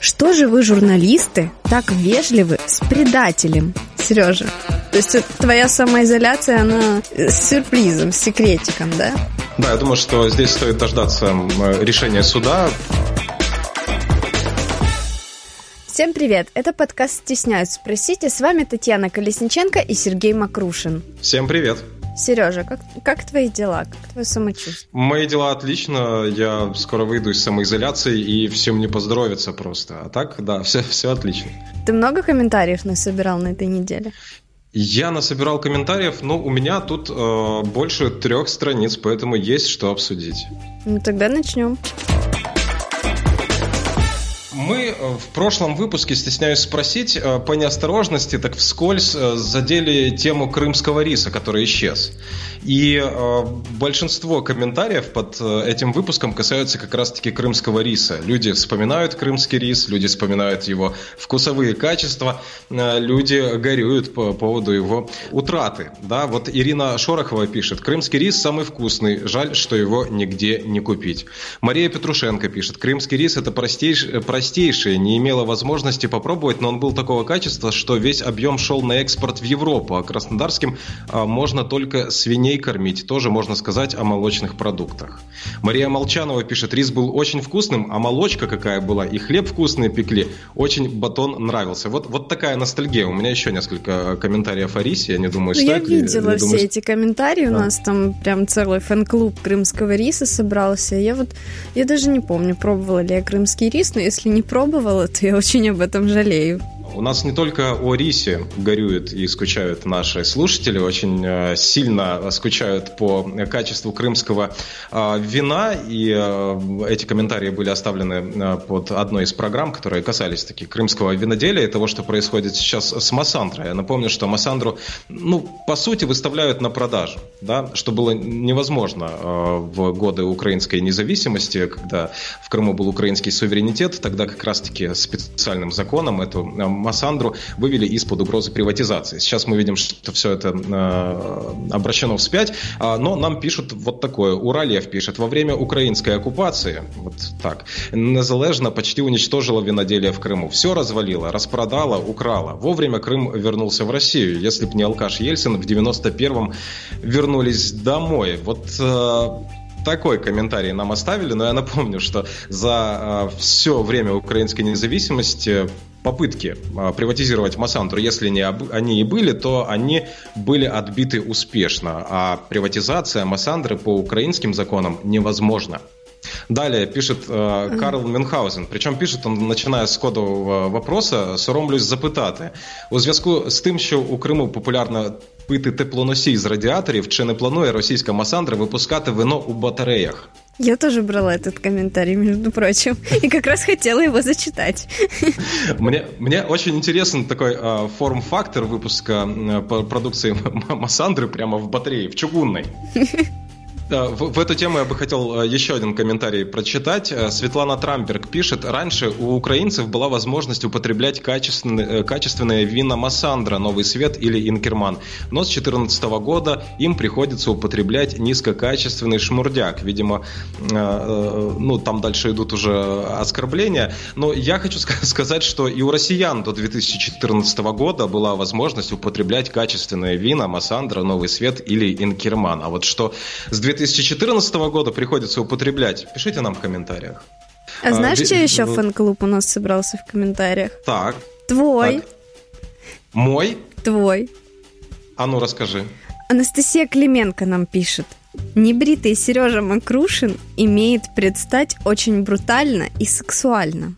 Что же вы, журналисты, так вежливы с предателем, Сережа? То есть твоя самоизоляция, она с сюрпризом, с секретиком, да? Да, я думаю, что здесь стоит дождаться решения суда. Всем привет! Это подкаст «Стесняюсь спросить», и с вами Татьяна Колесниченко и Сергей Макрушин. Всем привет! Сережа, как, как твои дела? Как твое самочувствие? Мои дела отлично. Я скоро выйду из самоизоляции, и всем не поздоровится просто. А так, да, все, все отлично. Ты много комментариев насобирал на этой неделе? Я насобирал комментариев, но у меня тут э, больше трех страниц, поэтому есть что обсудить. Ну тогда начнем. Мы э, в прошлом выпуске, стесняюсь спросить, э, по неосторожности, так вскользь э, задели тему крымского риса, который исчез. И большинство комментариев под этим выпуском касаются как раз-таки крымского риса. Люди вспоминают крымский рис, люди вспоминают его вкусовые качества, люди горюют по поводу его утраты. Да, вот Ирина Шорохова пишет, крымский рис самый вкусный, жаль, что его нигде не купить. Мария Петрушенко пишет, крымский рис это простейший, простейшее, не имела возможности попробовать, но он был такого качества, что весь объем шел на экспорт в Европу, а краснодарским а, можно только свиней кормить. Тоже можно сказать о молочных продуктах. Мария Молчанова пишет, рис был очень вкусным, а молочка какая была, и хлеб вкусный пекли, очень батон нравился. Вот, вот такая ностальгия. У меня еще несколько комментариев о рисе, я не думаю, ну, стоит Я видела ли, все думаю, эти комментарии, да. у нас там прям целый фэн-клуб крымского риса собрался. Я вот, я даже не помню, пробовала ли я крымский рис, но если не пробовала, то я очень об этом жалею. У нас не только о рисе горюют и скучают наши слушатели, очень э, сильно скучают по качеству крымского э, вина, и э, эти комментарии были оставлены под одной из программ, которые касались таки крымского виноделия и того, что происходит сейчас с Массандрой. Я напомню, что Массандру, ну, по сути, выставляют на продажу, да, что было невозможно в годы украинской независимости, когда в Крыму был украинский суверенитет, тогда как раз-таки специальным законом эту Массандру вывели из-под угрозы приватизации. Сейчас мы видим, что все это э, обращено вспять, э, но нам пишут вот такое. Уралев пишет, во время украинской оккупации, вот так, Незалежно почти уничтожила виноделие в Крыму. Все развалило, распродала, украла. Вовремя Крым вернулся в Россию. Если бы не алкаш Ельцин, в 91-м вернулись домой. Вот э, такой комментарий нам оставили, но я напомню, что за э, все время украинской независимости попытки э, приватизировать Массандру, если не об, они и были, то они были отбиты успешно, а приватизация Массандры по украинским законам невозможна. Далее пишет э, Карл Мюнхгаузен, причому пишет он, начиная з кодового вопроса, соромлюсь запитати. У зв'язку з тим, що у Криму популярно пити теплоносій з радіаторів, чи не планує російська Масандра випускати вино у батареях? Я тоже брала этот комментарий, между прочим, и как раз хотела его зачитать. Мне, мне очень интересен такой э, форм-фактор выпуска э, продукции Массандры прямо в батарее, в чугунной. В, в эту тему я бы хотел э, еще один комментарий прочитать. Э, Светлана Трамберг пишет, раньше у украинцев была возможность употреблять качественные, качественные вина Массандра, Новый Свет или Инкерман, но с 2014 года им приходится употреблять низкокачественный шмурдяк. Видимо, э, ну там дальше идут уже оскорбления. Но я хочу сказать, что и у россиян до 2014 года была возможность употреблять качественные вина Массандра, Новый Свет или Инкерман. А вот что с 2000 2014 года приходится употреблять, пишите нам в комментариях. А знаешь, а, что еще фэн-клуб у нас собрался в комментариях? Так. Твой. Так. Мой? Твой. А ну расскажи. Анастасия Клименко нам пишет. Небритый Сережа Макрушин имеет предстать очень брутально и сексуально.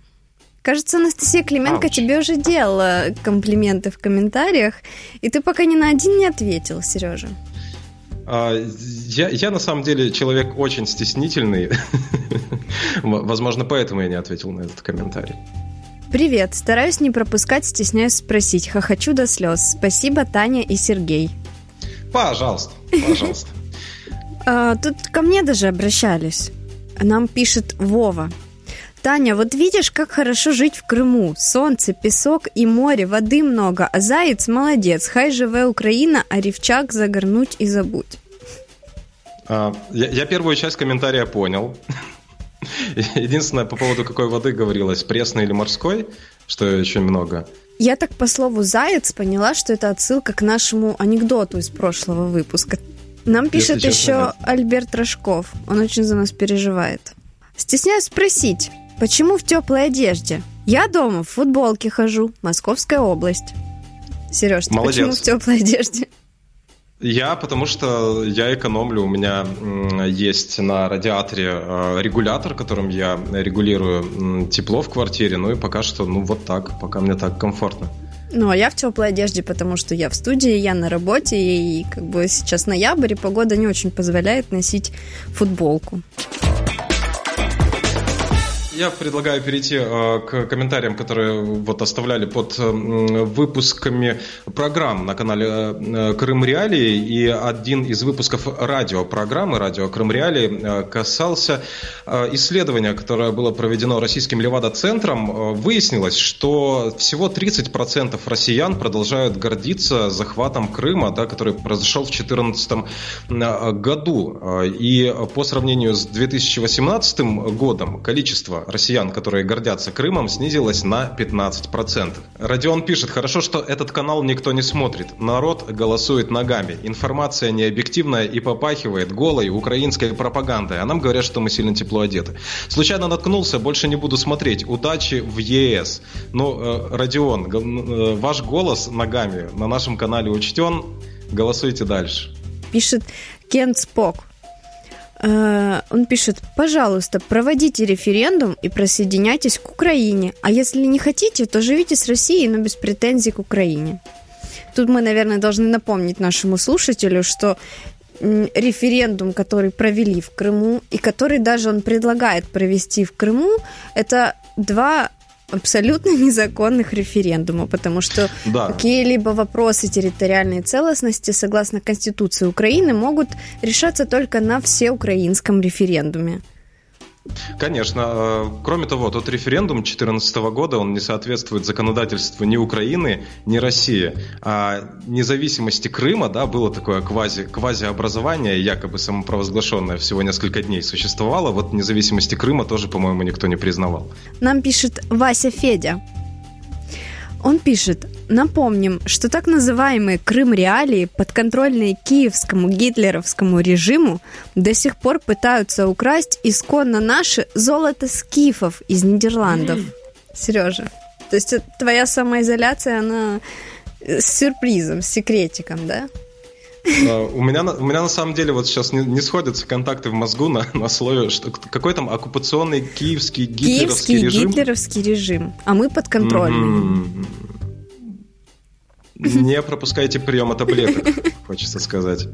Кажется, Анастасия Клименко Ауч. тебе уже делала комплименты в комментариях, и ты пока ни на один не ответил, Сережа. А, я, я на самом деле человек очень стеснительный. Возможно, поэтому я не ответил на этот комментарий. Привет, стараюсь не пропускать, стесняюсь спросить. Хохочу до слез. Спасибо, Таня и Сергей. Пожалуйста, пожалуйста. А, тут ко мне даже обращались. Нам пишет Вова. Таня, вот видишь, как хорошо жить в Крыму. Солнце, песок и море, воды много, а заяц молодец. Хай живе Украина, а ревчак загорнуть и забудь. А, я, я первую часть комментария понял. Единственное, по поводу какой воды говорилось, пресной или морской, что очень много. Я так по слову «заяц» поняла, что это отсылка к нашему анекдоту из прошлого выпуска. Нам пишет Если еще честно, Альберт Рожков. Он очень за нас переживает. Стесняюсь спросить, почему в теплой одежде? Я дома в футболке хожу, Московская область. Сереж, ты Молодец. почему в теплой одежде? Я, потому что я экономлю. У меня есть на радиаторе э, регулятор, которым я регулирую тепло в квартире. Ну и пока что, ну вот так, пока мне так комфортно. Ну, а я в теплой одежде, потому что я в студии, я на работе, и как бы сейчас ноябрь, и погода не очень позволяет носить футболку. Я предлагаю перейти э, к комментариям, которые вот оставляли под э, выпусками программ на канале э, Крым Реалии. И один из выпусков радиопрограммы «Радио Крым Реалии» касался исследования, которое было проведено российским Левада-центром. Выяснилось, что всего 30% россиян продолжают гордиться захватом Крыма, да, который произошел в 2014 году. И по сравнению с 2018 годом количество россиян, которые гордятся Крымом, снизилась на 15%. Родион пишет, хорошо, что этот канал никто не смотрит. Народ голосует ногами. Информация необъективная и попахивает голой украинской пропагандой. А нам говорят, что мы сильно тепло одеты. Случайно наткнулся, больше не буду смотреть. Удачи в ЕС. Ну, э, Родион, э, ваш голос ногами на нашем канале учтен. Голосуйте дальше. Пишет Кент Спок. Э, он пишет, пожалуйста, проводите референдум и присоединяйтесь к Украине. А если не хотите, то живите с Россией, но без претензий к Украине. Тут мы, наверное, должны напомнить нашему слушателю, что референдум, который провели в Крыму, и который даже он предлагает провести в Крыму, это два абсолютно незаконных референдума, потому что да. какие-либо вопросы территориальной целостности, согласно Конституции Украины, могут решаться только на всеукраинском референдуме. Конечно. Э, кроме того, тот референдум 2014 года, он не соответствует законодательству ни Украины, ни России. А независимости Крыма, да, было такое квази, квазиобразование, якобы самопровозглашенное, всего несколько дней существовало. Вот независимости Крыма тоже, по-моему, никто не признавал. Нам пишет Вася Федя. Он пишет, напомним, что так называемые Крым-реалии, подконтрольные киевскому гитлеровскому режиму, до сих пор пытаются украсть исконно наше золото скифов из Нидерландов. Сережа, то есть твоя самоизоляция, она с сюрпризом, с секретиком, да? А, у меня, у меня на самом деле вот сейчас не, не сходятся контакты в мозгу на, на слове, что какой там оккупационный киевский гитлеровский киевский режим. гитлеровский режим, а мы подконтрольный. Mm-hmm. Не пропускайте приема таблеток, хочется сказать.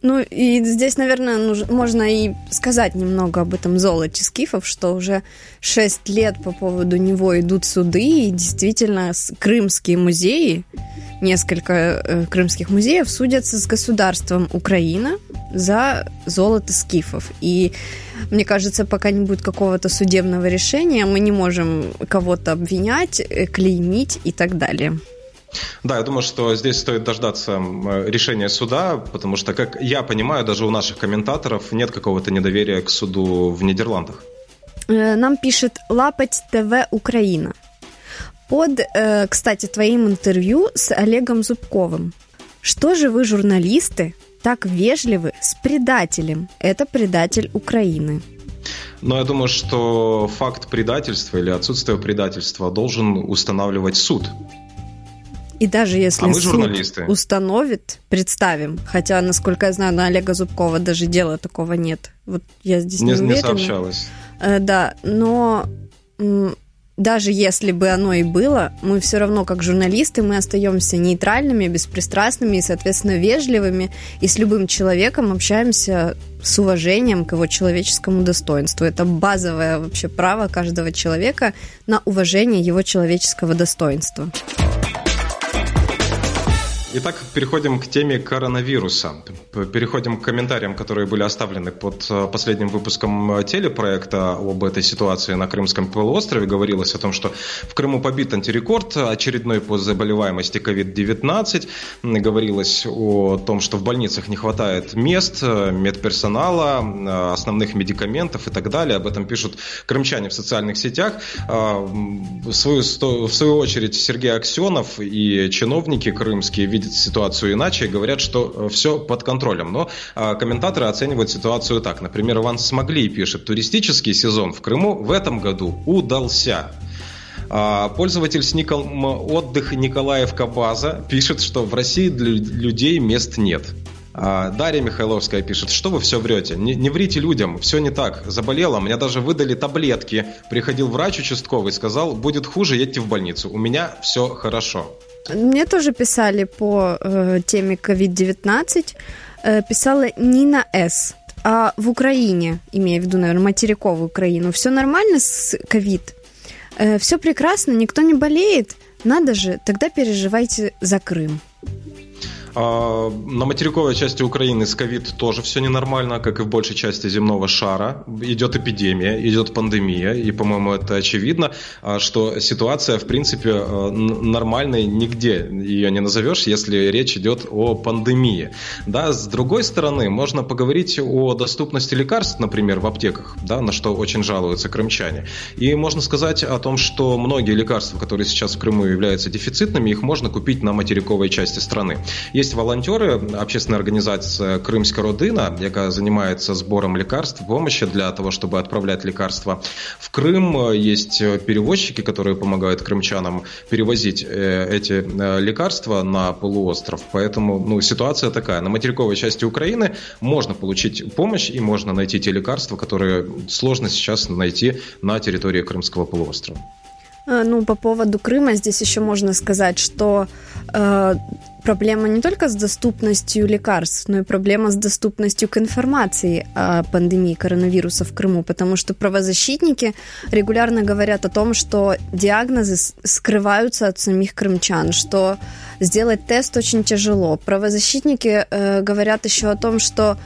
Ну и здесь, наверное, нужно, можно и сказать немного об этом золоте скифов, что уже шесть лет по поводу него идут суды, и действительно крымские музеи, несколько э, крымских музеев судятся с государством Украина за золото скифов. И мне кажется, пока не будет какого-то судебного решения, мы не можем кого-то обвинять, э, клеймить и так далее. Да, я думаю, что здесь стоит дождаться решения суда, потому что, как я понимаю, даже у наших комментаторов нет какого-то недоверия к суду в Нидерландах. Э, нам пишет Лапать ТВ Украина. Под, э, кстати, твоим интервью с Олегом Зубковым. Что же вы, журналисты, так вежливы с предателем? Это предатель Украины. Но я думаю, что факт предательства или отсутствие предательства должен устанавливать суд. И даже если а мы журналисты. установит, представим, хотя, насколько я знаю, на Олега Зубкова даже дела такого нет. Вот я здесь не, не уверена. Не сообщалось. Э, да, но даже если бы оно и было, мы все равно, как журналисты, мы остаемся нейтральными, беспристрастными и, соответственно, вежливыми, и с любым человеком общаемся с уважением к его человеческому достоинству. Это базовое вообще право каждого человека на уважение его человеческого достоинства. Итак, переходим к теме коронавируса. Переходим к комментариям, которые были оставлены под э, последним выпуском э, телепроекта об этой ситуации на Крымском полуострове. Говорилось о том, что в Крыму побит антирекорд очередной по заболеваемости COVID-19. Говорилось о том, что в больницах не хватает мест, э, медперсонала, основных медикаментов и так далее. Об этом пишут крымчане в социальных сетях. В свою, в свою очередь Сергей Аксенов и чиновники крымские видят ситуацию иначе и говорят, что э, все под контролем. Но а, комментаторы оценивают ситуацию так. Например, Иван Смогли пишет, туристический сезон в Крыму в этом году удался. А, пользователь с ником «Отдых Николаевка База» пишет, что в России для людей мест нет. А, Дарья Михайловская пишет, что вы все врете, не, не врите людям, все не так, заболела, мне даже выдали таблетки, приходил врач участковый, сказал, будет хуже, едьте в больницу, у меня все хорошо. Мне тоже писали по э, теме COVID-19. Э, писала Нина С. А в Украине, имея в виду, наверное, материковую Украину, все нормально с ковид? Э, все прекрасно, никто не болеет? Надо же, тогда переживайте за Крым. А, на материковой части Украины с ковид тоже все ненормально, как и в большей части земного шара. Идет эпидемия, идет пандемия, и, по-моему, это очевидно, а, что ситуация, в принципе, а, нормальной нигде ее не назовешь, если речь идет о пандемии. Да, с другой стороны, можно поговорить о доступности лекарств, например, в аптеках, да, на что очень жалуются крымчане. И можно сказать о том, что многие лекарства, которые сейчас в Крыму являются дефицитными, их можно купить на материковой части страны. Есть есть волонтеры, общественная организация Крымская родина, яка занимается сбором лекарств, помощи для того, чтобы отправлять лекарства в Крым. Есть перевозчики, которые помогают крымчанам перевозить э, эти э, лекарства на полуостров. Поэтому ну, ситуация такая. На материковой части Украины можно получить помощь и можно найти те лекарства, которые сложно сейчас найти на территории Крымского полуострова. Э, ну, по поводу Крыма здесь еще можно сказать, что э, проблема не только с доступностью лекарств, но и проблема с доступностью к информации о пандемии коронавируса в Крыму, потому что правозащитники регулярно говорят о том, что диагнозы скрываются от самих крымчан, что сделать тест очень тяжело. Правозащитники э, говорят еще о том, что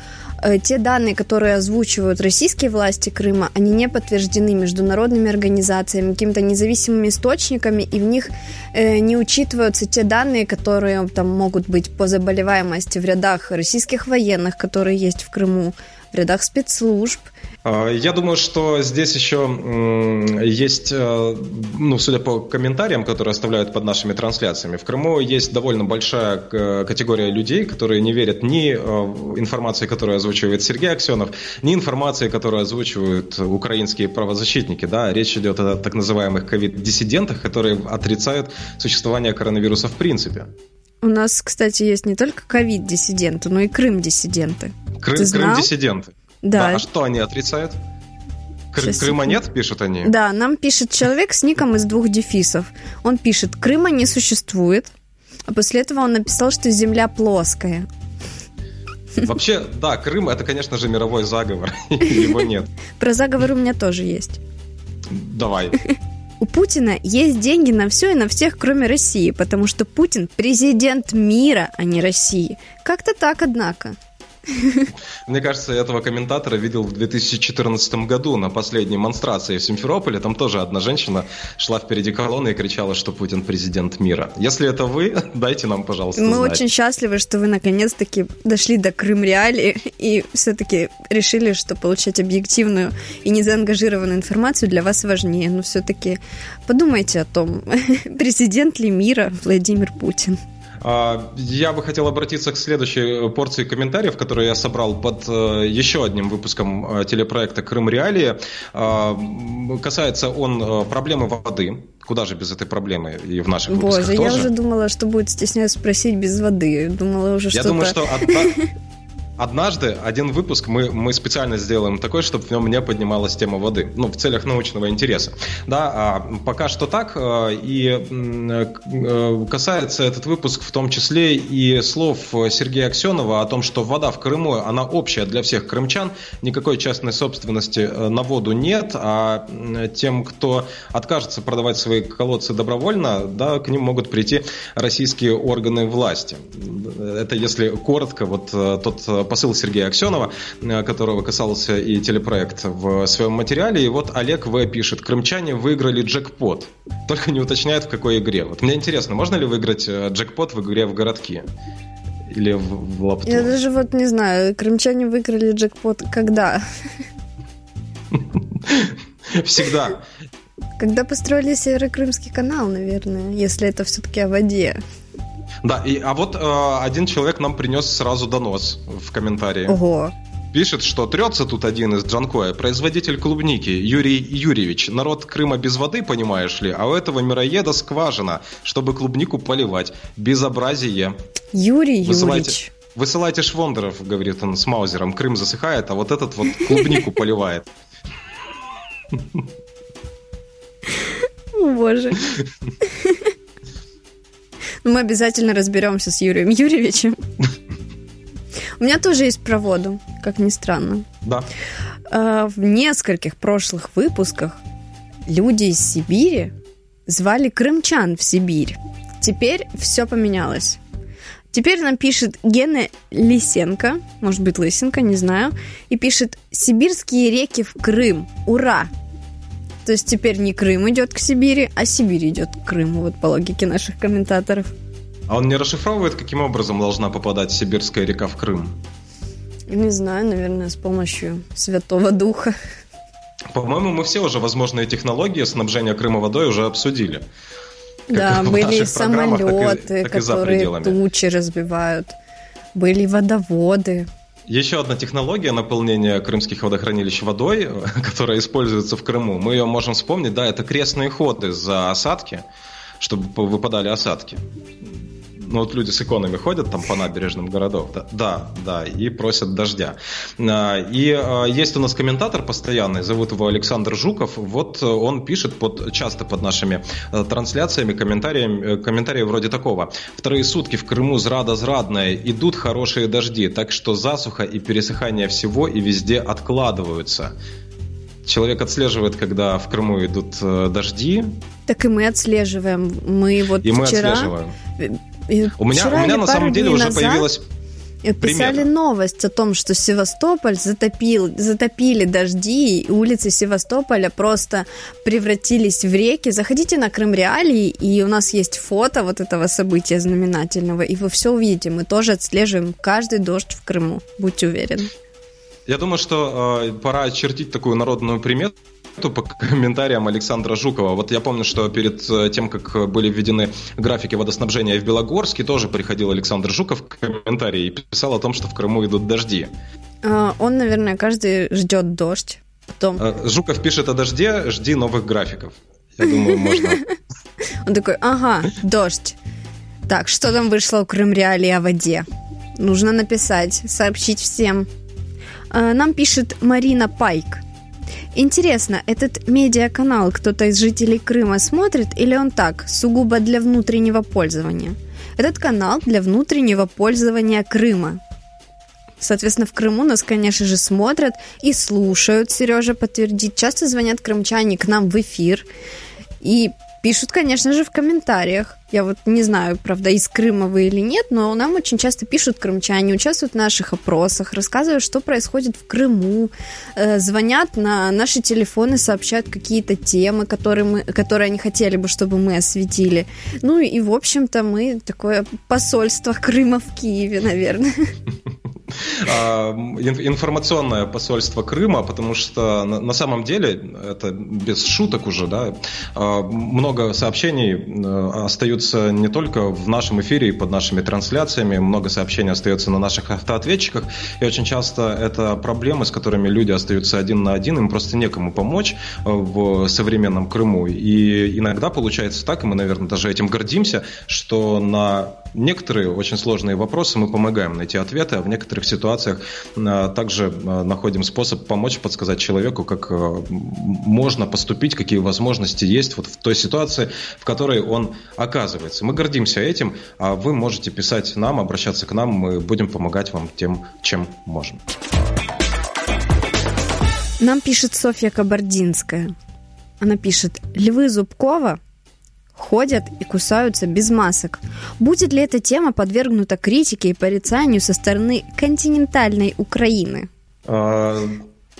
те данные, которые озвучивают российские власти Крыма, они не подтверждены международными организациями, какими-то независимыми источниками, и в них э, не учитываются те данные, которые там могут быть по заболеваемости в рядах российских военных, которые есть в Крыму, в рядах спецслужб – а, я думаю, что здесь еще есть, э, ну, судя по комментариям, которые оставляют под нашими трансляциями, в Крыму есть довольно большая категория людей, которые не верят ни э, информации, которую озвучивает Сергей Аксенов, ни информации, которую озвучивают украинские правозащитники. Да? Речь идет о так называемых ковид-диссидентах, которые отрицают существование коронавируса в принципе. У нас, кстати, есть не только ковид-диссиденты, но и Крым-диссиденты. Крым, Крым-диссиденты. Да. да. А что они отрицают? Кры- Крыма нет, пишут они? Да, нам пишет человек с ником из двух дефисов. Он пишет, Крыма не существует, а после этого он написал, что Земля плоская. Вообще, да, Крым это, конечно же, мировой заговор. Его нет. Про заговор у меня тоже есть. Давай. У Путина есть деньги на все и на всех, кроме России, потому что Путин президент мира, а не России. Как-то так, однако. Мне кажется, этого комментатора видел в 2014 году на последней монстрации в Симферополе. Там тоже одна женщина шла впереди колонны и кричала, что Путин президент мира. Если это вы, дайте нам, пожалуйста, Мы знать. очень счастливы, что вы наконец-таки дошли до Крым Реали и все-таки решили, что получать объективную и незаангажированную информацию для вас важнее. Но все-таки подумайте о том, президент ли мира Владимир Путин. А, я бы хотел обратиться к следующей порции комментариев, которые я собрал под э, еще одним выпуском э, телепроекта «Крым Реалии». А, касается он э, проблемы воды. Куда же без этой проблемы и в наших Боже, выпусках тоже. я уже думала, что будет стесняюсь спросить без воды. Думала уже Я думаю, что одна... однажды один выпуск мы, мы специально сделаем такой, чтобы в нем не поднималась тема воды. Ну, в целях научного интереса. Да, а пока что так. Э, и э, касается этот выпуск в том числе и слов Сергея Аксенова о том, что вода в Крыму, она общая для всех крымчан. Никакой частной собственности э, на воду нет, а тем, кто откажется продавать свои колодцы добровольно, да, к ним могут прийти российские органы власти. Это если коротко, вот тот посыл Сергея Аксенова, которого касался и телепроект в своем материале. И вот Олег В. пишет, крымчане выиграли джекпот. Только не уточняет, в какой игре. Вот мне интересно, можно ли выиграть э, джекпот в игре в городки? Или в, в лаптоп? Я даже вот не знаю, крымчане выиграли джекпот когда? Всегда. Когда построили Северо-Крымский канал, наверное, если это все-таки о воде. Да, и, а вот э, один человек нам принес сразу донос в комментарии. Ого. Пишет, что трется тут один из Джанкоя, производитель клубники, Юрий Юрьевич. Народ Крыма без воды, понимаешь ли, а у этого мироеда скважина, чтобы клубнику поливать. Безобразие. Юрий Высылайте... Юрьевич. Высылайте швондеров, говорит он с Маузером. Крым засыхает, а вот этот вот клубнику поливает. Боже. Мы обязательно разберемся с Юрием Юрьевичем. У меня тоже есть про воду, как ни странно. Да. А, в нескольких прошлых выпусках люди из Сибири звали крымчан в Сибирь. Теперь все поменялось. Теперь нам пишет Гена Лисенко, может быть Лысенко, не знаю, и пишет «Сибирские реки в Крым, ура!» То есть теперь не Крым идет к Сибири, а Сибирь идет к Крыму, вот по логике наших комментаторов. А он не расшифровывает, каким образом должна попадать Сибирская река в Крым? Не знаю, наверное, с помощью Святого Духа. По-моему, мы все уже возможные технологии снабжения Крыма водой уже обсудили. Как да, были самолеты, так и, так которые тучи разбивают. Были водоводы. Еще одна технология наполнения крымских водохранилищ водой, которая используется в Крыму, мы ее можем вспомнить, да, это крестные ходы за осадки, чтобы выпадали осадки ну вот люди с иконами ходят там по набережным городов, да, да, да и просят дождя. А, и а, есть у нас комментатор постоянный, зовут его Александр Жуков, вот он пишет под, часто под нашими э, трансляциями комментариями, э, комментарии вроде такого. Вторые сутки в Крыму зрада-зрадная, идут хорошие дожди, так что засуха и пересыхание всего и везде откладываются человек отслеживает, когда в Крыму идут э, дожди. Так и мы отслеживаем. Мы вот и вчера... мы отслеживаем. У меня, у меня на самом деле уже появилась Писали Примерно. новость о том, что Севастополь затопил, затопили дожди, и улицы Севастополя просто превратились в реки. Заходите на Крым Реалии, и у нас есть фото вот этого события знаменательного, и вы все увидите. Мы тоже отслеживаем каждый дождь в Крыму, будьте уверены. Я думаю, что э, пора очертить такую народную примету по комментариям Александра Жукова. Вот я помню, что перед э, тем, как были введены графики водоснабжения в Белогорске, тоже приходил Александр Жуков в комментарии и писал о том, что в Крыму идут дожди. А, он, наверное, каждый ждет дождь. Потом... Э, Жуков пишет о дожде, жди новых графиков. Я думаю, можно... Он такой, ага, дождь. Так, что там вышло у Крым Реалии о воде? Нужно написать, сообщить всем. Э, нам пишет Марина Пайк. Интересно, этот медиаканал кто-то из жителей Крыма смотрит или он так, сугубо для внутреннего пользования? Этот канал для внутреннего пользования Крыма. Соответственно, в Крыму нас, конечно же, смотрят и слушают. Сережа подтвердит. Часто звонят крымчане к нам в эфир. И Пишут, конечно же, в комментариях. Я вот не знаю, правда, из Крыма вы или нет, но нам очень часто пишут крымчане, участвуют в наших опросах, рассказывают, что происходит в Крыму, э, звонят на наши телефоны, сообщают какие-то темы, которые, мы, которые они хотели бы, чтобы мы осветили. Ну и, в общем-то, мы такое посольство Крыма в Киеве, наверное. А, информационное посольство Крыма, потому что на самом деле, это без шуток уже, да, а, много сообщений э, остаются не только в нашем эфире и под нашими трансляциями, много сообщений остается на наших автоответчиках, и очень часто это проблемы, с которыми люди остаются один на один, им просто некому помочь э, в современном Крыму. И иногда получается так, и мы, наверное, даже этим гордимся, что на некоторые очень сложные вопросы мы помогаем найти ответы, а в некоторых ситуациях также находим способ помочь, подсказать человеку, как можно поступить, какие возможности есть вот в той ситуации, в которой он оказывается. Мы гордимся этим, а вы можете писать нам, обращаться к нам, мы будем помогать вам тем, чем можем. Нам пишет Софья Кабардинская. Она пишет, львы Зубкова ходят и кусаются без масок. Будет ли эта тема подвергнута критике и порицанию со стороны континентальной Украины? А,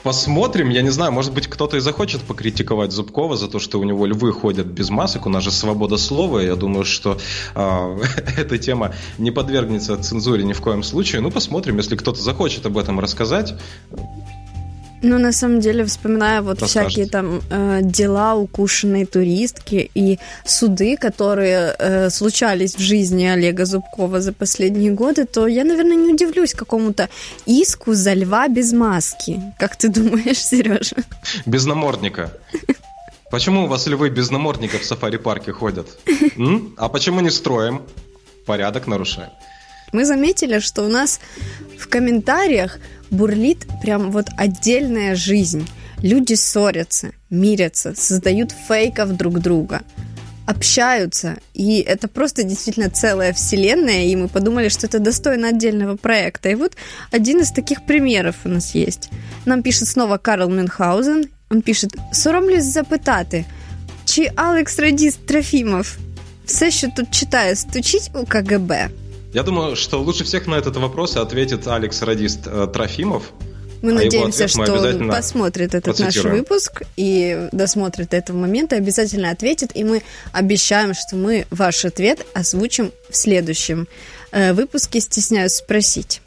посмотрим, я не знаю, может быть, кто-то и захочет покритиковать Зубкова за то, что у него львы ходят без масок, у нас же свобода слова, я думаю, что э, эта тема не подвергнется цензуре ни в коем случае. Ну, посмотрим, если кто-то захочет об этом рассказать, ну, на самом деле, вспоминая вот Расскажете. всякие там э, дела укушенной туристки и суды, которые э, случались в жизни Олега Зубкова за последние годы, то я, наверное, не удивлюсь какому-то иску за льва без маски. Как ты думаешь, Сережа? Без намордника. Почему у вас львы без намордника в сафари-парке ходят? М? А почему не строим? Порядок нарушаем. Мы заметили, что у нас в комментариях бурлит прям вот отдельная жизнь. Люди ссорятся, мирятся, создают фейков друг друга, общаются. И это просто действительно целая вселенная, и мы подумали, что это достойно отдельного проекта. И вот один из таких примеров у нас есть. Нам пишет снова Карл Мюнхгаузен. Он пишет: соромлюсь запитати, чи Алекс Радіст Трофімов все, що тут читає, стучить у КГБ. Я думаю, что лучше всех на этот вопрос ответит Алекс Радист э, Трофимов. Мы а надеемся, что он посмотрит этот наш выпуск и досмотрит до этого момента, обязательно ответит, и мы обещаем, что мы ваш ответ озвучим в следующем э, выпуске. Стесняюсь спросить.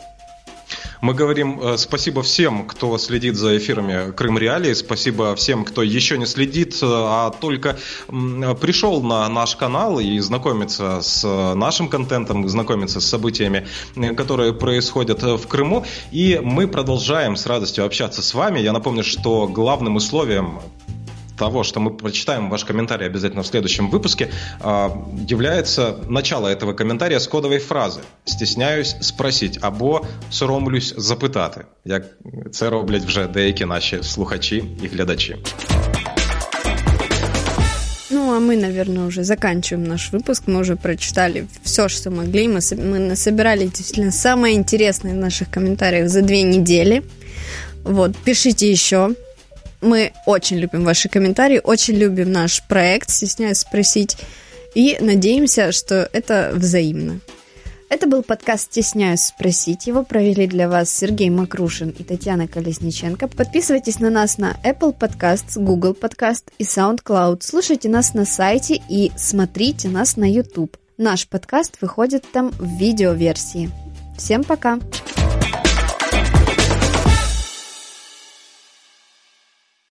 Мы говорим э, спасибо всем, кто следит за эфирами Крым Реалии, спасибо всем, кто еще не следит, э, а только пришел на наш канал и знакомится с нашим контентом, знакомится с событиями, которые происходят в Крыму. И мы продолжаем с радостью общаться с вами. Я напомню, что главным условием того, что мы прочитаем ваш комментарий обязательно в следующем выпуске, а, является начало этого комментария с кодовой фразы. Стесняюсь спросить або соромлюсь запитати. Як це роблять вже деякі наші слухачі і глядачі. Ну, а мы, наверное, уже заканчиваем наш выпуск. Мы уже прочитали все, что могли. Мы, мы насобирали действительно самое интересное в наших комментариях за две недели. Вот, пишите еще. Мы очень любим ваши комментарии, очень любим наш проект, стесняюсь спросить, и надеемся, что это взаимно. Это был подкаст «Стесняюсь спросить». Его провели для вас Сергей Макрушин и Татьяна Колесниченко. Подписывайтесь на нас на Apple Podcast, Google Podcast и SoundCloud. Слушайте нас на сайте и смотрите нас на YouTube. Наш подкаст выходит там в видеоверсии. Всем пока! Пока!